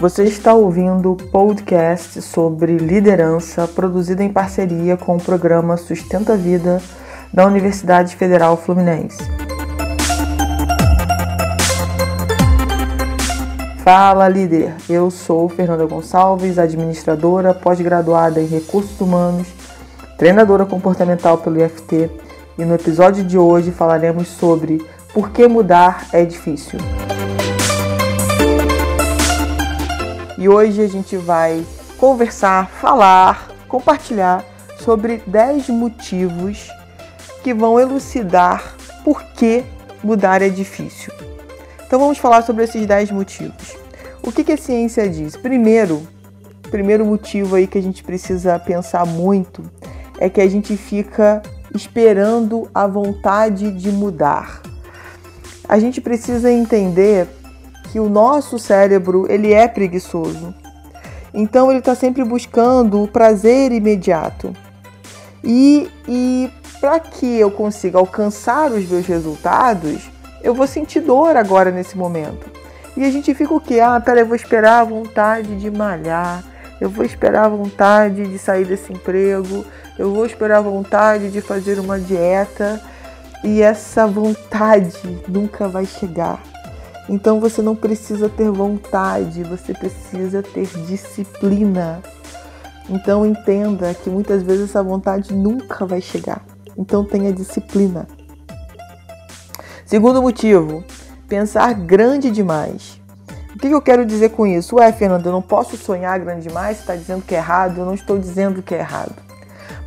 Você está ouvindo o podcast sobre liderança produzido em parceria com o programa Sustenta Vida da Universidade Federal Fluminense. Fala líder, eu sou Fernanda Gonçalves, administradora pós-graduada em recursos humanos, treinadora comportamental pelo IFT e no episódio de hoje falaremos sobre por que mudar é difícil. E hoje a gente vai conversar, falar, compartilhar sobre 10 motivos que vão elucidar por que mudar é difícil. Então vamos falar sobre esses 10 motivos. O que, que a ciência diz? Primeiro, primeiro motivo aí que a gente precisa pensar muito é que a gente fica esperando a vontade de mudar. A gente precisa entender que o nosso cérebro ele é preguiçoso. Então ele está sempre buscando o prazer imediato. E, e para que eu consiga alcançar os meus resultados, eu vou sentir dor agora nesse momento. E a gente fica o quê? Ah, peraí, eu vou esperar a vontade de malhar, eu vou esperar a vontade de sair desse emprego, eu vou esperar a vontade de fazer uma dieta. E essa vontade nunca vai chegar. Então você não precisa ter vontade, você precisa ter disciplina. Então entenda que muitas vezes essa vontade nunca vai chegar. Então tenha disciplina. Segundo motivo, pensar grande demais. O que eu quero dizer com isso? Ué, Fernando, eu não posso sonhar grande demais? Você está dizendo que é errado? Eu não estou dizendo que é errado.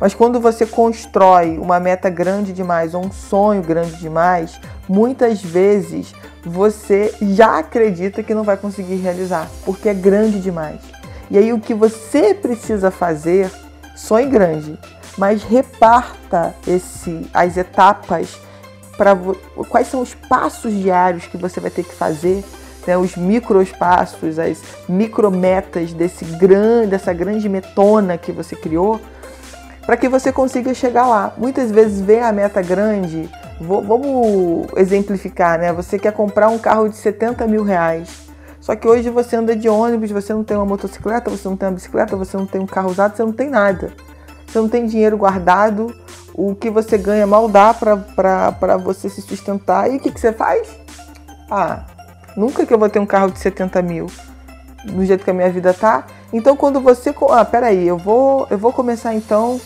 Mas quando você constrói uma meta grande demais ou um sonho grande demais, muitas vezes você já acredita que não vai conseguir realizar, porque é grande demais. E aí o que você precisa fazer, sonhe grande, mas reparta esse as etapas para quais são os passos diários que você vai ter que fazer, né, os microespaços, as micrometas desse grande, dessa grande metona que você criou, para que você consiga chegar lá. Muitas vezes ver a meta grande vamos exemplificar, né? Você quer comprar um carro de 70 mil reais. Só que hoje você anda de ônibus, você não tem uma motocicleta, você não tem uma bicicleta, você não tem um carro usado, você não tem nada. Você não tem dinheiro guardado, o que você ganha mal dá para você se sustentar. E o que, que você faz? Ah, nunca que eu vou ter um carro de 70 mil do jeito que a minha vida tá. Então quando você. Ah, peraí, eu vou, eu vou começar então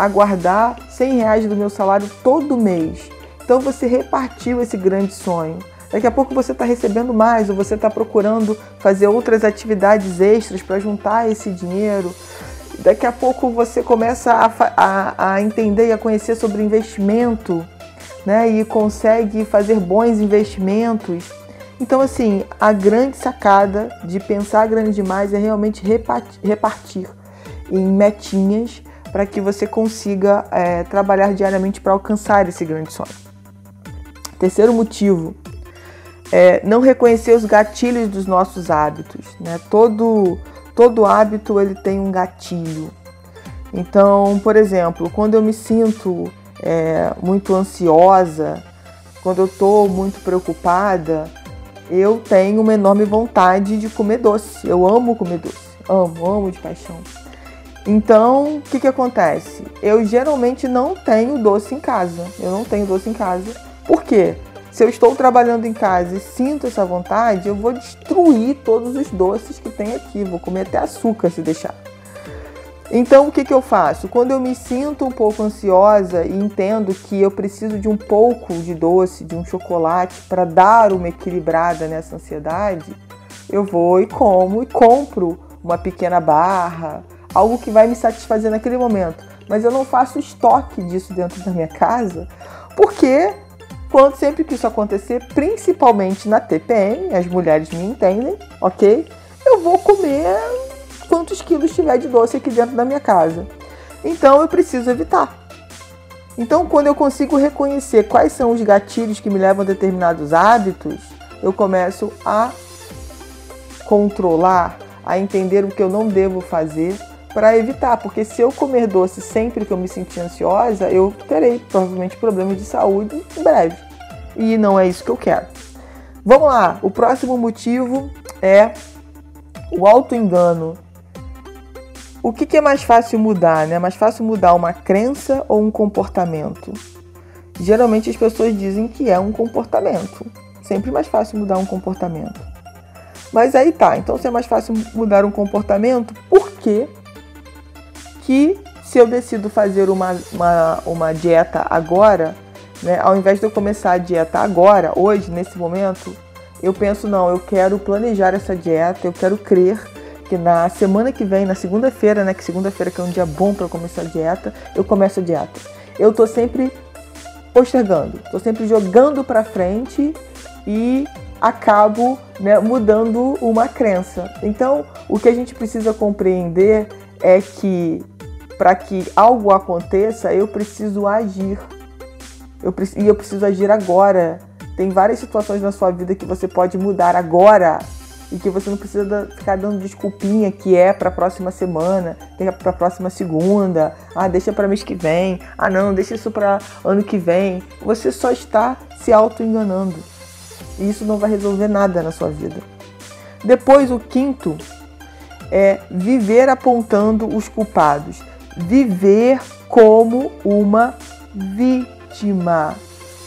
a guardar 100 reais do meu salário todo mês. Então você repartiu esse grande sonho. Daqui a pouco você está recebendo mais ou você está procurando fazer outras atividades extras para juntar esse dinheiro. Daqui a pouco você começa a, a, a entender e a conhecer sobre investimento né? e consegue fazer bons investimentos. Então, assim, a grande sacada de pensar grande demais é realmente repartir, repartir em metinhas para que você consiga é, trabalhar diariamente para alcançar esse grande sonho. Terceiro motivo é não reconhecer os gatilhos dos nossos hábitos. Né? Todo, todo hábito ele tem um gatilho. Então, por exemplo, quando eu me sinto é, muito ansiosa, quando eu estou muito preocupada, eu tenho uma enorme vontade de comer doce. Eu amo comer doce. Amo, amo de paixão. Então, o que, que acontece? Eu geralmente não tenho doce em casa. Eu não tenho doce em casa por quê? Se eu estou trabalhando em casa e sinto essa vontade, eu vou destruir todos os doces que tem aqui, vou comer até açúcar se deixar. Então, o que, que eu faço? Quando eu me sinto um pouco ansiosa e entendo que eu preciso de um pouco de doce, de um chocolate, para dar uma equilibrada nessa ansiedade, eu vou e como e compro uma pequena barra, algo que vai me satisfazer naquele momento. Mas eu não faço estoque disso dentro da minha casa, porque quando sempre que isso acontecer, principalmente na TPM, as mulheres me entendem, ok? Eu vou comer quantos quilos tiver de doce aqui dentro da minha casa. Então eu preciso evitar. Então, quando eu consigo reconhecer quais são os gatilhos que me levam a determinados hábitos, eu começo a controlar, a entender o que eu não devo fazer para evitar, porque se eu comer doce sempre que eu me sentir ansiosa, eu terei provavelmente problemas de saúde em breve. E não é isso que eu quero. Vamos lá, o próximo motivo é o auto-engano. O que, que, é mais fácil mudar? Né? É mais fácil mudar uma crença ou um comportamento? Geralmente as pessoas dizem que é um comportamento. Sempre mais fácil mudar um comportamento. Mas aí tá, então se é mais fácil mudar um comportamento, por que, que se eu decido fazer uma, uma, uma dieta agora, né, ao invés de eu começar a dieta agora, hoje, nesse momento, eu penso, não, eu quero planejar essa dieta, eu quero crer que na semana que vem, na segunda-feira, né, que segunda-feira que é um dia bom para começar a dieta, eu começo a dieta. Eu tô sempre postergando, tô sempre jogando para frente e acabo né, mudando uma crença. Então, o que a gente precisa compreender é que para que algo aconteça, eu preciso agir. Eu, e eu preciso agir agora. Tem várias situações na sua vida que você pode mudar agora e que você não precisa ficar dando desculpinha que é para a próxima semana, tem para a próxima segunda, ah, deixa para mês que vem, ah, não, deixa isso para ano que vem. Você só está se auto enganando e isso não vai resolver nada na sua vida. Depois, o quinto é viver apontando os culpados. Viver como uma vítima.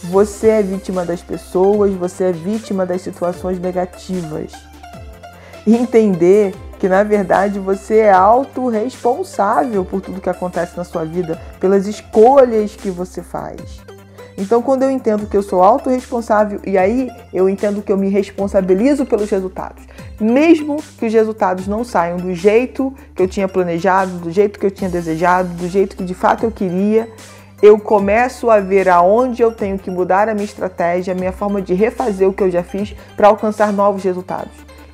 Você é vítima das pessoas, você é vítima das situações negativas. Entender que na verdade você é autorresponsável por tudo que acontece na sua vida, pelas escolhas que você faz. Então, quando eu entendo que eu sou autorresponsável e aí eu entendo que eu me responsabilizo pelos resultados, mesmo que os resultados não saiam do jeito que eu tinha planejado, do jeito que eu tinha desejado, do jeito que de fato eu queria, eu começo a ver aonde eu tenho que mudar a minha estratégia, a minha forma de refazer o que eu já fiz para alcançar novos resultados.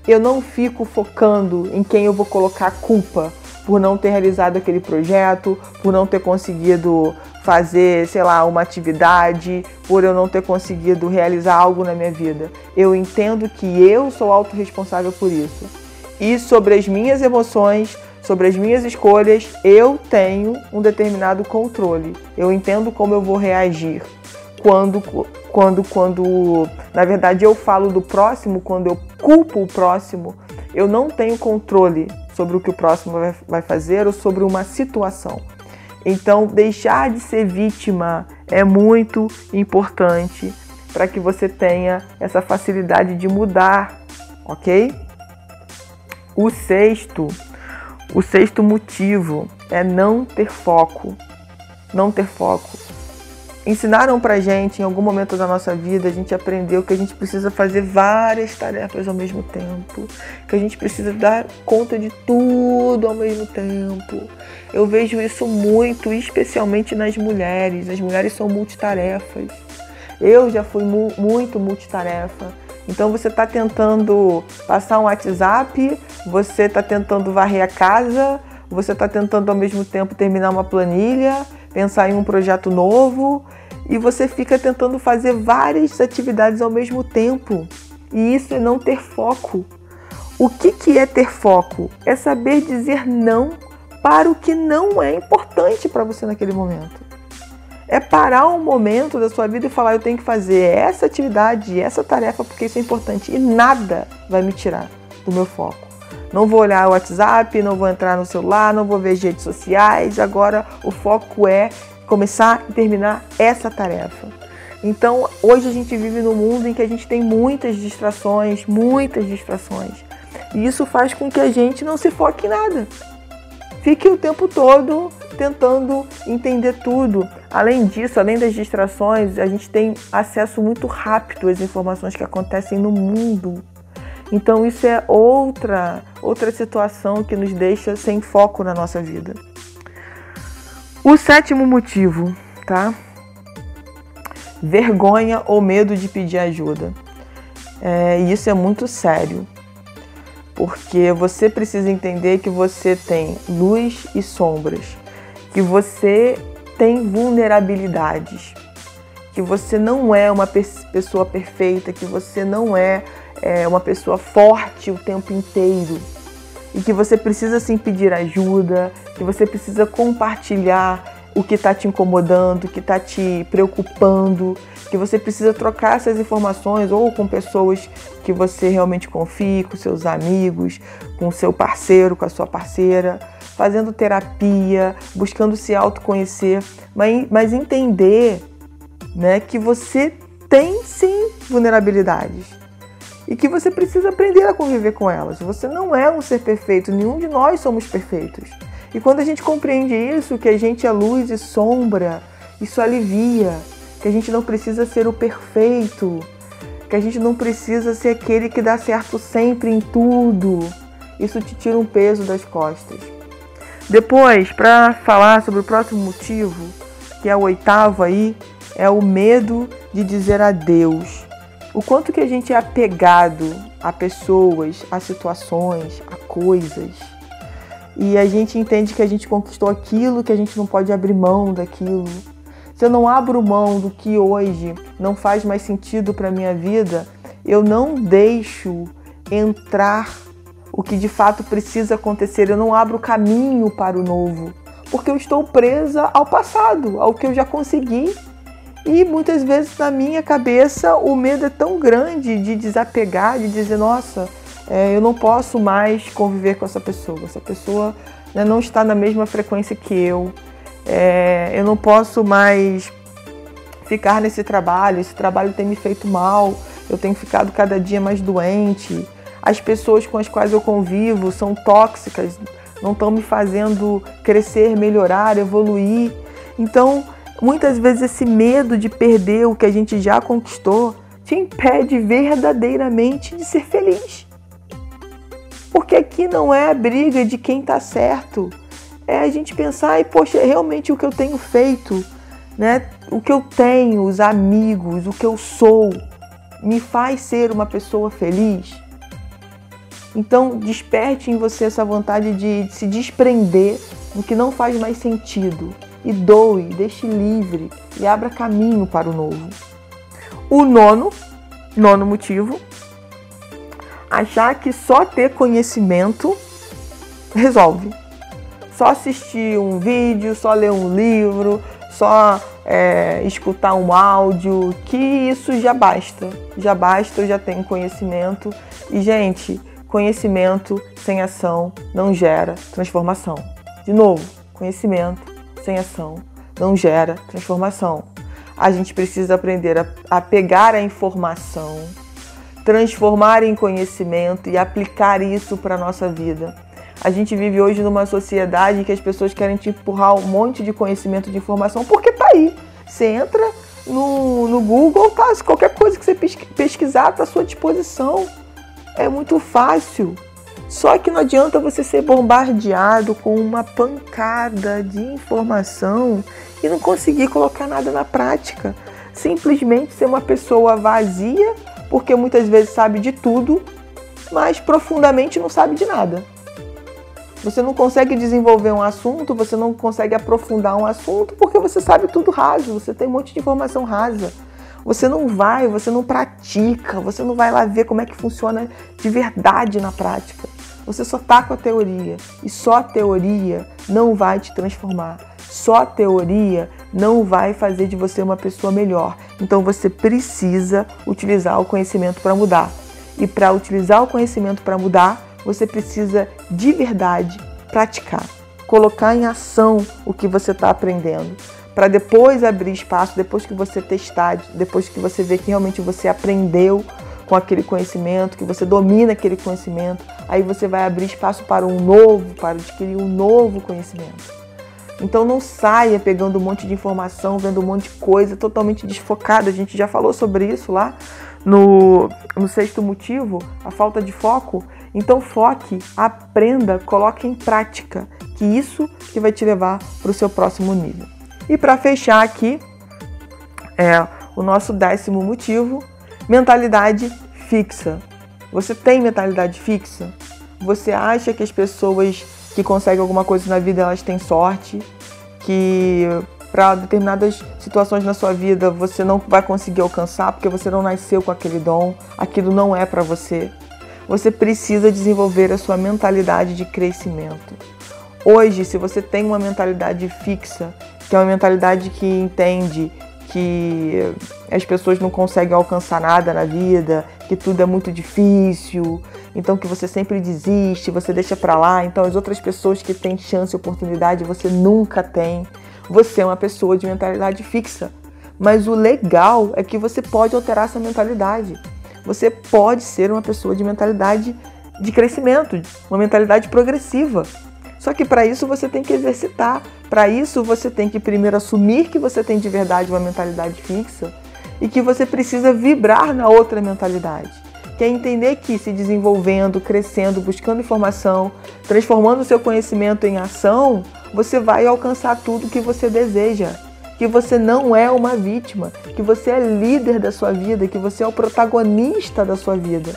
Eu não fico focando em quem eu vou colocar culpa por não ter realizado aquele projeto, por não ter conseguido fazer, sei lá, uma atividade, por eu não ter conseguido realizar algo na minha vida. Eu entendo que eu sou autorresponsável por isso. E sobre as minhas emoções, sobre as minhas escolhas, eu tenho um determinado controle. Eu entendo como eu vou reagir. Quando, quando, quando, na verdade, eu falo do próximo, quando eu culpo o próximo, eu não tenho controle sobre o que o próximo vai fazer ou sobre uma situação. Então, deixar de ser vítima é muito importante para que você tenha essa facilidade de mudar, ok? O sexto, o sexto motivo é não ter foco. Não ter foco. Ensinaram pra gente em algum momento da nossa vida, a gente aprendeu que a gente precisa fazer várias tarefas ao mesmo tempo, que a gente precisa dar conta de tudo ao mesmo tempo. Eu vejo isso muito, especialmente nas mulheres. As mulheres são multitarefas. Eu já fui mu muito multitarefa. Então você está tentando passar um WhatsApp, você está tentando varrer a casa, você está tentando ao mesmo tempo terminar uma planilha, pensar em um projeto novo e você fica tentando fazer várias atividades ao mesmo tempo. E isso é não ter foco. O que, que é ter foco? É saber dizer não para o que não é importante para você naquele momento. É parar um momento da sua vida e falar: eu tenho que fazer essa atividade, essa tarefa porque isso é importante e nada vai me tirar do meu foco. Não vou olhar o WhatsApp, não vou entrar no celular, não vou ver redes sociais. Agora o foco é começar e terminar essa tarefa. Então, hoje a gente vive num mundo em que a gente tem muitas distrações, muitas distrações. E isso faz com que a gente não se foque em nada. Fique o tempo todo tentando entender tudo. Além disso, além das distrações, a gente tem acesso muito rápido às informações que acontecem no mundo. Então isso é outra outra situação que nos deixa sem foco na nossa vida. O sétimo motivo, tá? Vergonha ou medo de pedir ajuda. É, isso é muito sério, porque você precisa entender que você tem luz e sombras, que você tem vulnerabilidades, que você não é uma pessoa perfeita, que você não é é, uma pessoa forte o tempo inteiro e que você precisa sim pedir ajuda, que você precisa compartilhar o que está te incomodando, o que está te preocupando, que você precisa trocar essas informações ou com pessoas que você realmente confie, com seus amigos, com seu parceiro, com a sua parceira, fazendo terapia, buscando se autoconhecer, mas, mas entender né, que você tem sim vulnerabilidades e que você precisa aprender a conviver com elas. Você não é um ser perfeito, nenhum de nós somos perfeitos. E quando a gente compreende isso, que a gente é luz e sombra, isso alivia, que a gente não precisa ser o perfeito, que a gente não precisa ser aquele que dá certo sempre em tudo. Isso te tira um peso das costas. Depois, para falar sobre o próximo motivo, que é o oitavo aí, é o medo de dizer adeus. O quanto que a gente é apegado a pessoas, a situações, a coisas e a gente entende que a gente conquistou aquilo, que a gente não pode abrir mão daquilo. Se eu não abro mão do que hoje não faz mais sentido para minha vida, eu não deixo entrar o que de fato precisa acontecer, eu não abro caminho para o novo, porque eu estou presa ao passado, ao que eu já consegui. E muitas vezes na minha cabeça o medo é tão grande de desapegar, de dizer, nossa, é, eu não posso mais conviver com essa pessoa. Essa pessoa né, não está na mesma frequência que eu. É, eu não posso mais ficar nesse trabalho. Esse trabalho tem me feito mal. Eu tenho ficado cada dia mais doente. As pessoas com as quais eu convivo são tóxicas, não estão me fazendo crescer, melhorar, evoluir. Então, muitas vezes esse medo de perder o que a gente já conquistou te impede verdadeiramente de ser feliz. Porque aqui não é a briga de quem está certo. É a gente pensar, poxa, realmente o que eu tenho feito, né? O que eu tenho, os amigos, o que eu sou, me faz ser uma pessoa feliz. Então, desperte em você essa vontade de se desprender do que não faz mais sentido e doe, deixe livre e abra caminho para o novo. O nono, nono motivo, achar que só ter conhecimento resolve. Só assistir um vídeo, só ler um livro, só é, escutar um áudio, que isso já basta. Já basta, eu já tenho conhecimento. E, gente, conhecimento sem ação não gera transformação. De novo, conhecimento sem ação não gera transformação. A gente precisa aprender a, a pegar a informação transformar em conhecimento e aplicar isso para a nossa vida. A gente vive hoje numa sociedade que as pessoas querem te empurrar um monte de conhecimento, de informação, porque tá aí. Você entra no, no Google, tá, qualquer coisa que você pesquisar está à sua disposição. É muito fácil. Só que não adianta você ser bombardeado com uma pancada de informação e não conseguir colocar nada na prática. Simplesmente ser uma pessoa vazia porque muitas vezes sabe de tudo, mas profundamente não sabe de nada. Você não consegue desenvolver um assunto, você não consegue aprofundar um assunto porque você sabe tudo raso, você tem um monte de informação rasa. Você não vai, você não pratica, você não vai lá ver como é que funciona de verdade na prática. Você só tá com a teoria e só a teoria não vai te transformar. Só a teoria não vai fazer de você uma pessoa melhor. Então você precisa utilizar o conhecimento para mudar. E para utilizar o conhecimento para mudar, você precisa de verdade praticar, colocar em ação o que você está aprendendo, para depois abrir espaço, depois que você testar, depois que você ver que realmente você aprendeu com aquele conhecimento, que você domina aquele conhecimento, aí você vai abrir espaço para um novo, para adquirir um novo conhecimento. Então não saia pegando um monte de informação, vendo um monte de coisa totalmente desfocada. A gente já falou sobre isso lá no, no sexto motivo, a falta de foco. Então foque, aprenda, coloque em prática, que isso que vai te levar para o seu próximo nível. E para fechar aqui, é o nosso décimo motivo, mentalidade fixa. Você tem mentalidade fixa? Você acha que as pessoas que conseguem alguma coisa na vida elas têm sorte, que para determinadas situações na sua vida você não vai conseguir alcançar porque você não nasceu com aquele dom, aquilo não é para você. Você precisa desenvolver a sua mentalidade de crescimento. Hoje, se você tem uma mentalidade fixa, que é uma mentalidade que entende que as pessoas não conseguem alcançar nada na vida, que tudo é muito difícil, então que você sempre desiste, você deixa para lá, então as outras pessoas que têm chance e oportunidade você nunca tem. Você é uma pessoa de mentalidade fixa. Mas o legal é que você pode alterar essa mentalidade. Você pode ser uma pessoa de mentalidade de crescimento, uma mentalidade progressiva. Só que para isso você tem que exercitar. Para isso você tem que primeiro assumir que você tem de verdade uma mentalidade fixa e que você precisa vibrar na outra mentalidade. Que é entender que se desenvolvendo, crescendo, buscando informação, transformando o seu conhecimento em ação, você vai alcançar tudo que você deseja. Que você não é uma vítima, que você é líder da sua vida, que você é o protagonista da sua vida.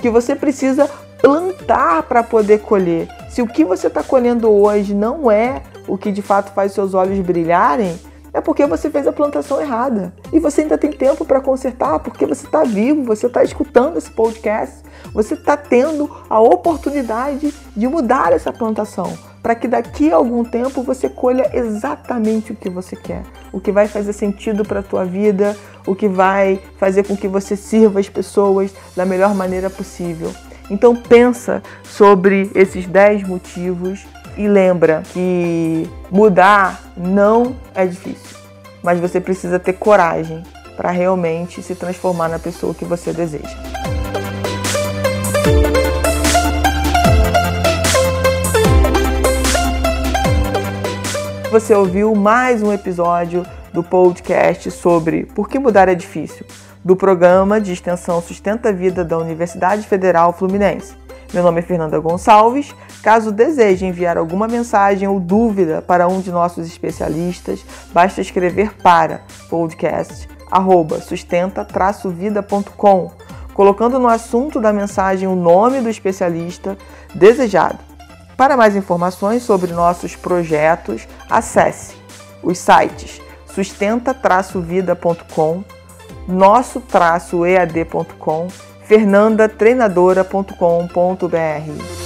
Que você precisa plantar para poder colher. Se o que você está colhendo hoje não é o que de fato faz seus olhos brilharem, é porque você fez a plantação errada. E você ainda tem tempo para consertar, porque você está vivo, você está escutando esse podcast, você está tendo a oportunidade de mudar essa plantação, para que daqui a algum tempo você colha exatamente o que você quer, o que vai fazer sentido para a tua vida, o que vai fazer com que você sirva as pessoas da melhor maneira possível. Então pensa sobre esses 10 motivos e lembra que mudar não é difícil, mas você precisa ter coragem para realmente se transformar na pessoa que você deseja. Você ouviu mais um episódio do podcast sobre por que mudar é difícil do programa de extensão Sustenta a Vida da Universidade Federal Fluminense. Meu nome é Fernanda Gonçalves. Caso deseje enviar alguma mensagem ou dúvida para um de nossos especialistas, basta escrever para podcast@sustenta-vida.com, colocando no assunto da mensagem o nome do especialista desejado. Para mais informações sobre nossos projetos, acesse os sites sustenta-vida.com nosso-ead.com, fernandatreinadora.com.br.